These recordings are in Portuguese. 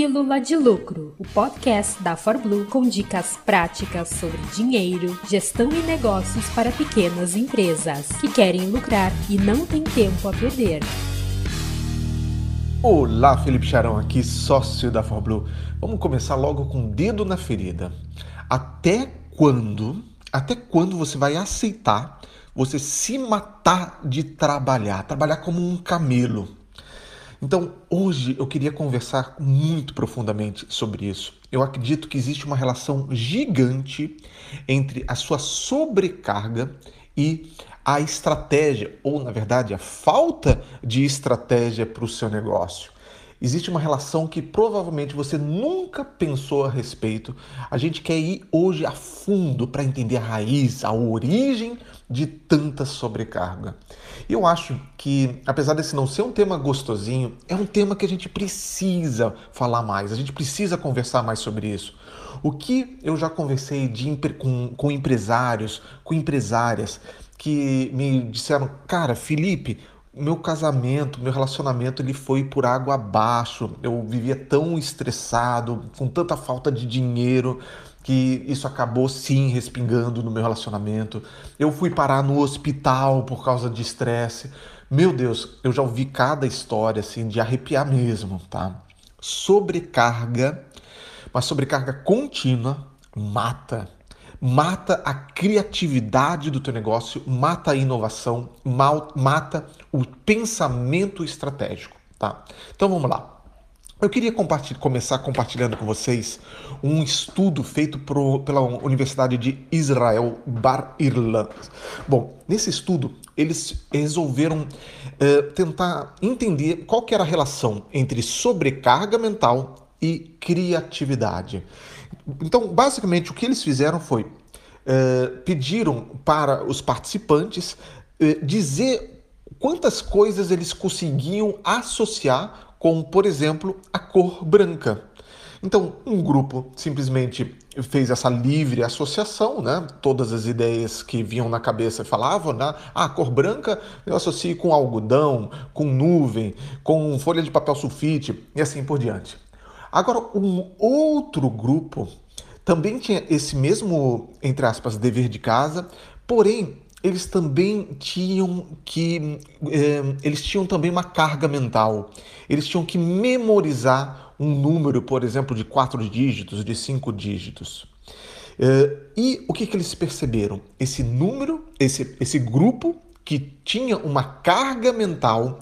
Pílula de Lucro, o podcast da ForBlue com dicas práticas sobre dinheiro, gestão e negócios para pequenas empresas que querem lucrar e não têm tempo a perder. Olá, Felipe Charão aqui, sócio da ForBlue. Vamos começar logo com o dedo na ferida. Até quando, até quando você vai aceitar você se matar de trabalhar, trabalhar como um camelo? Então, hoje eu queria conversar muito profundamente sobre isso. Eu acredito que existe uma relação gigante entre a sua sobrecarga e a estratégia, ou na verdade a falta de estratégia para o seu negócio. Existe uma relação que provavelmente você nunca pensou a respeito. A gente quer ir hoje a fundo para entender a raiz, a origem de tanta sobrecarga. Eu acho que, apesar desse não ser um tema gostosinho, é um tema que a gente precisa falar mais, a gente precisa conversar mais sobre isso. O que eu já conversei de, com, com empresários, com empresárias que me disseram, cara, Felipe, meu casamento, meu relacionamento, ele foi por água abaixo. Eu vivia tão estressado, com tanta falta de dinheiro, que isso acabou sim respingando no meu relacionamento. Eu fui parar no hospital por causa de estresse. Meu Deus, eu já ouvi cada história assim de arrepiar mesmo, tá? Sobrecarga, uma sobrecarga contínua mata mata a criatividade do teu negócio, mata a inovação, mata o pensamento estratégico, tá? Então vamos lá. Eu queria começar compartilhando com vocês um estudo feito pro, pela Universidade de Israel Bar Irland. Bom, nesse estudo eles resolveram eh, tentar entender qual que era a relação entre sobrecarga mental e criatividade. Então, basicamente, o que eles fizeram foi uh, pediram para os participantes uh, dizer quantas coisas eles conseguiam associar com, por exemplo, a cor branca. Então, um grupo simplesmente fez essa livre associação, né? Todas as ideias que vinham na cabeça falavam, né? Ah, a cor branca eu associo com algodão, com nuvem, com folha de papel sulfite e assim por diante. Agora, um outro grupo também tinha esse mesmo, entre aspas, dever de casa, porém eles também tinham que eh, eles tinham também uma carga mental. Eles tinham que memorizar um número, por exemplo, de quatro dígitos, de cinco dígitos. Eh, e o que, que eles perceberam? Esse número, esse, esse grupo que tinha uma carga mental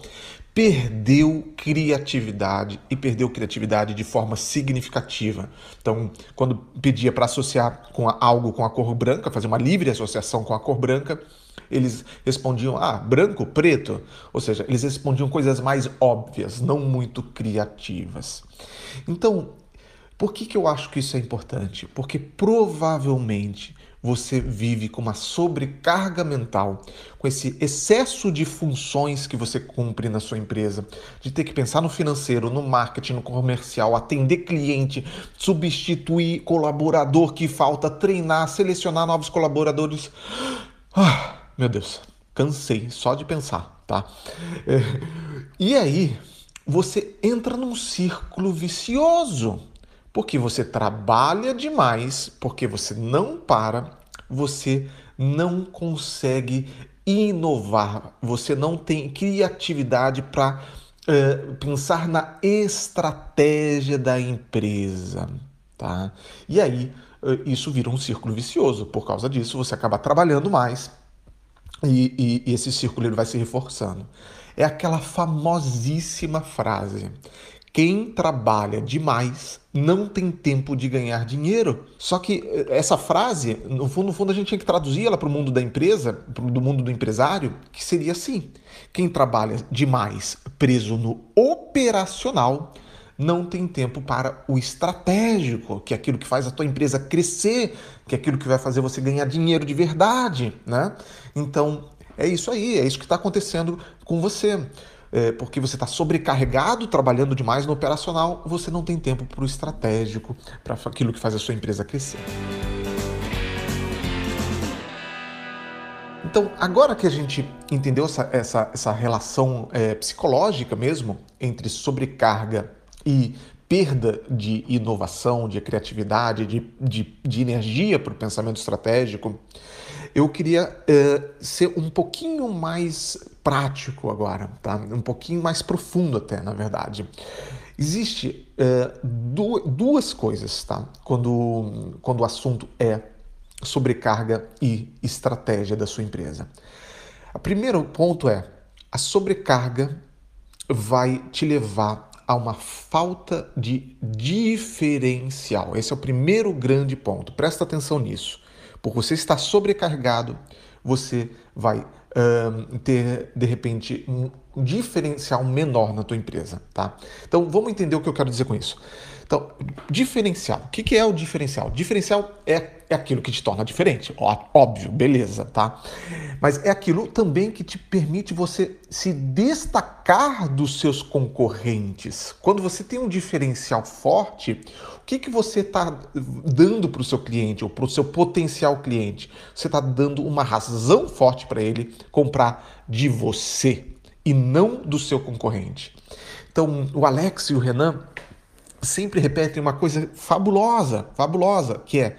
perdeu criatividade e perdeu criatividade de forma significativa. Então, quando pedia para associar com algo com a cor branca, fazer uma livre associação com a cor branca, eles respondiam, ah, branco, preto. Ou seja, eles respondiam coisas mais óbvias, não muito criativas. Então, por que, que eu acho que isso é importante? Porque provavelmente você vive com uma sobrecarga mental, com esse excesso de funções que você cumpre na sua empresa, de ter que pensar no financeiro, no marketing, no comercial, atender cliente, substituir colaborador que falta, treinar, selecionar novos colaboradores. Ah, meu Deus, cansei só de pensar, tá? É, e aí, você entra num círculo vicioso porque você trabalha demais, porque você não para, você não consegue inovar, você não tem criatividade para uh, eh, pensar na estratégia da empresa, tá? E aí uh, isso vira um círculo vicioso. Por causa disso, você acaba trabalhando mais e, e, e esse círculo ele vai se reforçando. É aquela famosíssima frase quem trabalha demais não tem tempo de ganhar dinheiro. Só que eh, essa frase, no fundo, no fundo a gente tinha que traduzir ela para o mundo da empresa, do mundo do empresário, que seria assim: quem trabalha demais preso no operacional não tem tempo para o estratégico, que é aquilo que faz a tua empresa crescer, que é aquilo que vai fazer você ganhar dinheiro de verdade, né? Então, é isso aí, é isso que está acontecendo com você é, porque você está sobrecarregado, trabalhando demais no operacional, você não tem tempo para o estratégico, para aquilo que faz a sua empresa crescer. Então, agora que a gente entendeu essa, essa, essa relação é, psicológica mesmo entre sobrecarga e perda de inovação, de criatividade, de, de, de energia para o pensamento estratégico, eu queria uh, ser um pouquinho mais prático agora, tá? um pouquinho mais profundo até, na verdade. Existe uh, duas coisas tá? quando, quando o assunto é sobrecarga e estratégia da sua empresa. O primeiro ponto é a sobrecarga vai te levar a uma falta de diferencial. Esse é o primeiro grande ponto. Presta atenção nisso. Por você estar sobrecarregado, você vai ter de repente um diferencial menor na tua empresa, tá? Então vamos entender o que eu quero dizer com isso. Então, diferencial. O que é o diferencial? Diferencial é, é aquilo que te torna diferente. Óbvio, beleza, tá? Mas é aquilo também que te permite você se destacar dos seus concorrentes. Quando você tem um diferencial forte, o que, que você está dando para o seu cliente ou para o seu potencial cliente? Você está dando uma razão forte para ele comprar de você e não do seu concorrente. Então, o Alex e o Renan sempre repetem uma coisa fabulosa, fabulosa, que é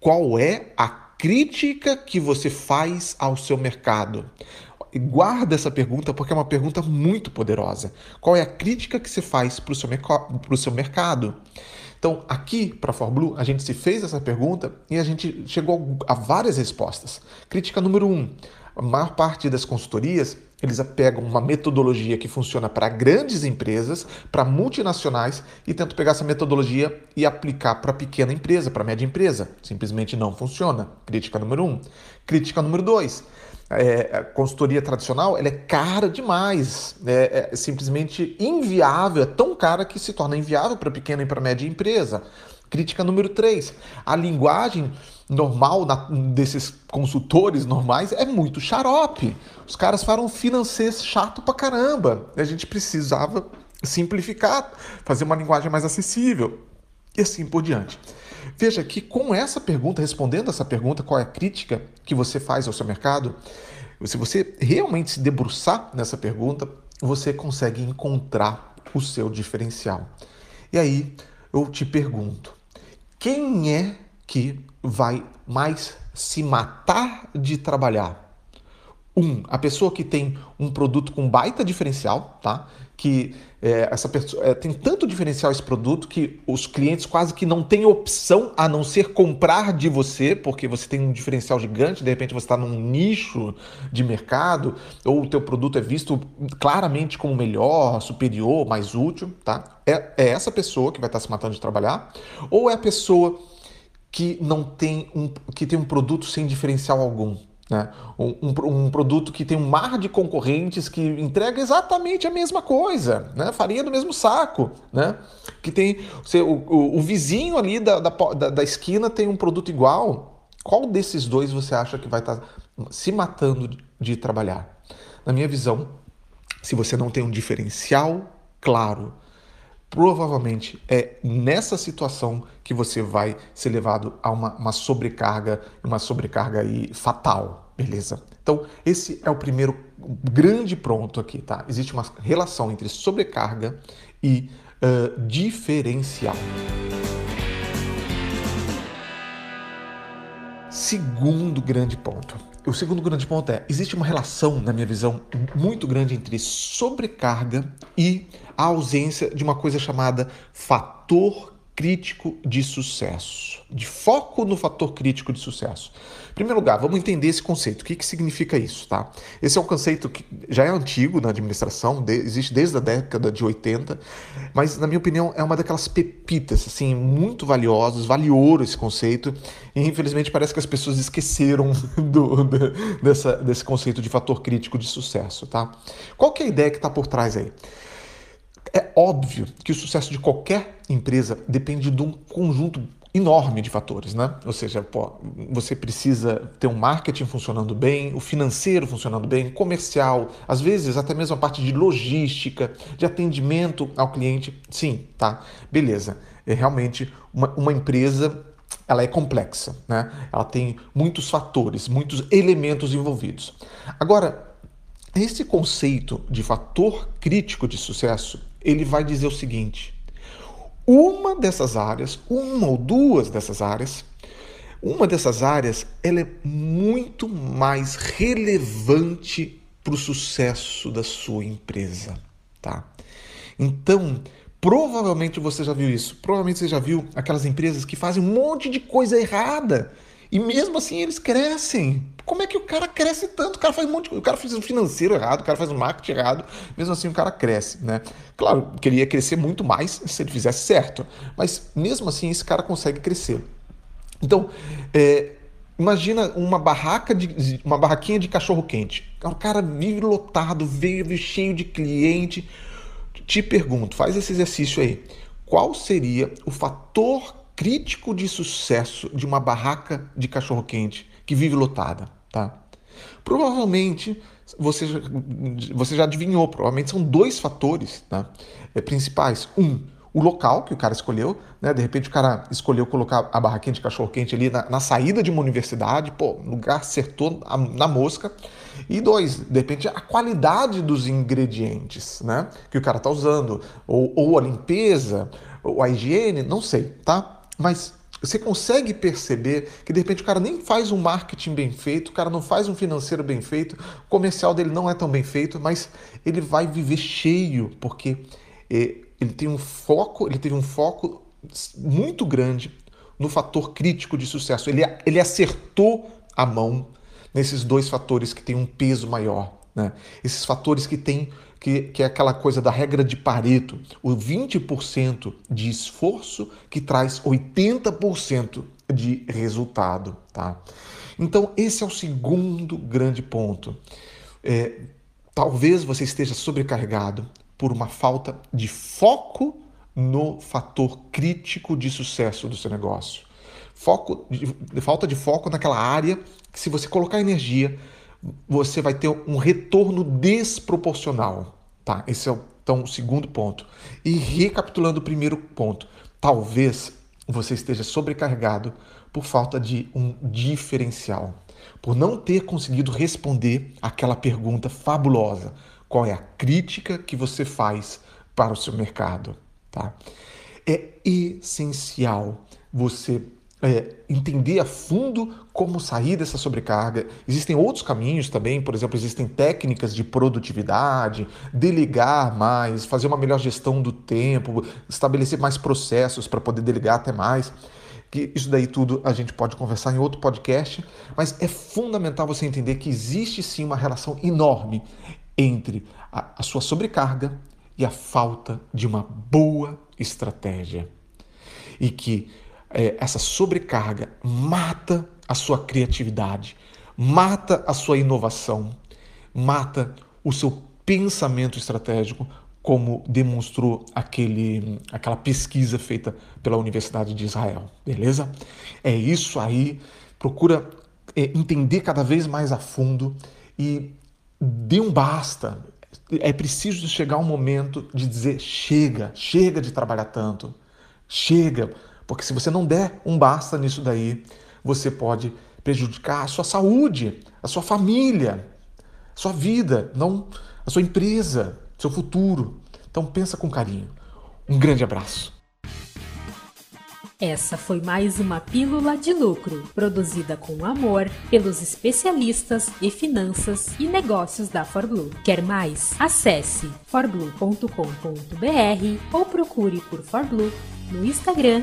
qual é a crítica que você faz ao seu mercado? Guarda essa pergunta porque é uma pergunta muito poderosa. Qual é a crítica que você faz para o seu, seu mercado? Então, aqui para a ForBlue, a gente se fez essa pergunta e a gente chegou a várias respostas. Crítica número um: a maior parte das consultorias eles pegam uma metodologia que funciona para grandes empresas, para multinacionais e tentam pegar essa metodologia e aplicar para pequena empresa, para média empresa. Simplesmente não funciona. Crítica número um. Crítica número dois. É, a consultoria tradicional ela é cara demais, é, é simplesmente inviável, é tão cara que se torna inviável para pequena e para média empresa. Crítica número 3. A linguagem normal da, desses consultores normais é muito xarope. Os caras falam financeiro chato pra caramba. A gente precisava simplificar, fazer uma linguagem mais acessível e assim por diante. Veja que com essa pergunta, respondendo essa pergunta, qual é a crítica que você faz ao seu mercado, se você realmente se debruçar nessa pergunta, você consegue encontrar o seu diferencial. E aí eu te pergunto, quem é que vai mais se matar de trabalhar? Um, a pessoa que tem um produto com baita diferencial, tá? Que é, essa pessoa é, tem tanto diferencial esse produto que os clientes quase que não têm opção a não ser comprar de você, porque você tem um diferencial gigante, de repente você está num nicho de mercado, ou o teu produto é visto claramente como melhor, superior, mais útil, tá? É, é essa pessoa que vai estar tá se matando de trabalhar, ou é a pessoa que não tem um, que tem um produto sem diferencial algum. Né? Um, um, um, produto que tem um mar de concorrentes que entrega exatamente a mesma coisa, né? farinha do mesmo saco, né? que tem o, o, o vizinho ali da, da, da, esquina tem um produto igual. Qual desses dois você acha que vai estar tá se matando de trabalhar? Na minha visão, se você não tem um diferencial claro, provavelmente é nessa situação que você vai ser levado a uma, uma sobrecarga, uma sobrecarga aí fatal, beleza? Então, esse é o primeiro grande ponto aqui, tá? Existe uma relação entre sobrecarga e uh, diferencial. Segundo grande ponto. O segundo grande ponto é: existe uma relação, na minha visão, muito grande entre sobrecarga e a ausência de uma coisa chamada fator crítico de sucesso, de foco no fator crítico de sucesso. Em primeiro lugar, vamos entender esse conceito. O que, que significa isso, tá? Esse é um conceito que já é antigo na administração, de, existe desde a década de 80, mas na minha opinião é uma daquelas pepitas, assim, muito valiosas, vale ouro esse conceito, e infelizmente parece que as pessoas esqueceram do, do, dessa, desse conceito de fator crítico de sucesso, tá? Qual que é a ideia que está por trás aí? É óbvio que o sucesso de qualquer empresa depende de um conjunto enorme de fatores, né? Ou seja, pô, você precisa ter um marketing funcionando bem, o financeiro funcionando bem, comercial, às vezes até mesmo a parte de logística, de atendimento ao cliente. Sim, tá? Beleza. É realmente uma, uma empresa ela é complexa, né? Ela tem muitos fatores, muitos elementos envolvidos. Agora, esse conceito de fator crítico de sucesso ele vai dizer o seguinte: uma dessas áreas, uma ou duas dessas áreas, uma dessas áreas, ela é muito mais relevante para o sucesso da sua empresa, tá? Então, provavelmente você já viu isso. Provavelmente você já viu aquelas empresas que fazem um monte de coisa errada e mesmo assim eles crescem. Como é que o cara cresce tanto? O cara faz um monte de... O cara faz um financeiro errado, o cara faz um marketing errado, mesmo assim o cara cresce, né? Claro, queria crescer muito mais se ele fizesse certo, mas mesmo assim esse cara consegue crescer. Então, é, imagina uma barraca de uma barraquinha de cachorro quente. O cara vive lotado, vive cheio de cliente. Te pergunto, faz esse exercício aí. Qual seria o fator crítico de sucesso de uma barraca de cachorro quente que vive lotada, tá? Provavelmente você você já adivinhou, provavelmente são dois fatores tá? é, principais. Um, o local que o cara escolheu, né? De repente o cara escolheu colocar a barraquinha de cachorro-quente ali na, na, saída de uma universidade, pô, lugar acertou a, na mosca. E dois, de repente a qualidade dos ingredientes, né? Que o cara tá usando, ou, ou a limpeza, ou a higiene, não sei, tá? Mas você consegue perceber que de repente o cara nem faz um marketing bem feito, o cara não faz um financeiro bem feito, o comercial dele não é tão bem feito, mas ele vai viver cheio, porque eh, ele tem um foco, ele teve um foco muito grande no fator crítico de sucesso. Ele, ele acertou a mão nesses dois fatores que têm um peso maior. Né? Esses fatores que têm que, que é aquela coisa da regra de Pareto, o 20% de esforço que traz 80% de resultado. Tá? Então, esse é o segundo grande ponto. É, talvez você esteja sobrecarregado, por uma falta de foco no fator crítico de sucesso do seu negócio. Foco, de, falta de foco naquela área que, se você colocar energia, você vai ter um retorno desproporcional. Tá? Esse é o, então, o segundo ponto. E recapitulando o primeiro ponto, talvez você esteja sobrecarregado por falta de um diferencial, por não ter conseguido responder aquela pergunta fabulosa qual é a crítica que você faz para o seu mercado. Tá? É essencial você é, entender a fundo como sair dessa sobrecarga. Existem outros caminhos também, por exemplo, existem técnicas de produtividade, delegar mais, fazer uma melhor gestão do tempo, estabelecer mais processos para poder delegar até mais. Que isso daí tudo a gente pode conversar em outro podcast, mas é fundamental você entender que existe sim uma relação enorme entre a, a sua sobrecarga e a falta de uma boa estratégia. E que é, essa sobrecarga mata a sua criatividade, mata a sua inovação, mata o seu pensamento estratégico, como demonstrou aquele, aquela pesquisa feita pela Universidade de Israel. Beleza? É isso aí. Procura é, entender cada vez mais a fundo e dê um basta. É preciso chegar um momento de dizer: chega, chega de trabalhar tanto, chega, porque se você não der um basta nisso daí, você pode prejudicar a sua saúde, a sua família, a sua vida, não a sua empresa, seu futuro. Então pensa com carinho. Um grande abraço. Essa foi mais uma Pílula de Lucro, produzida com amor pelos especialistas em finanças e negócios da ForBlue. Quer mais? Acesse forblue.com.br ou procure por ForBlue no Instagram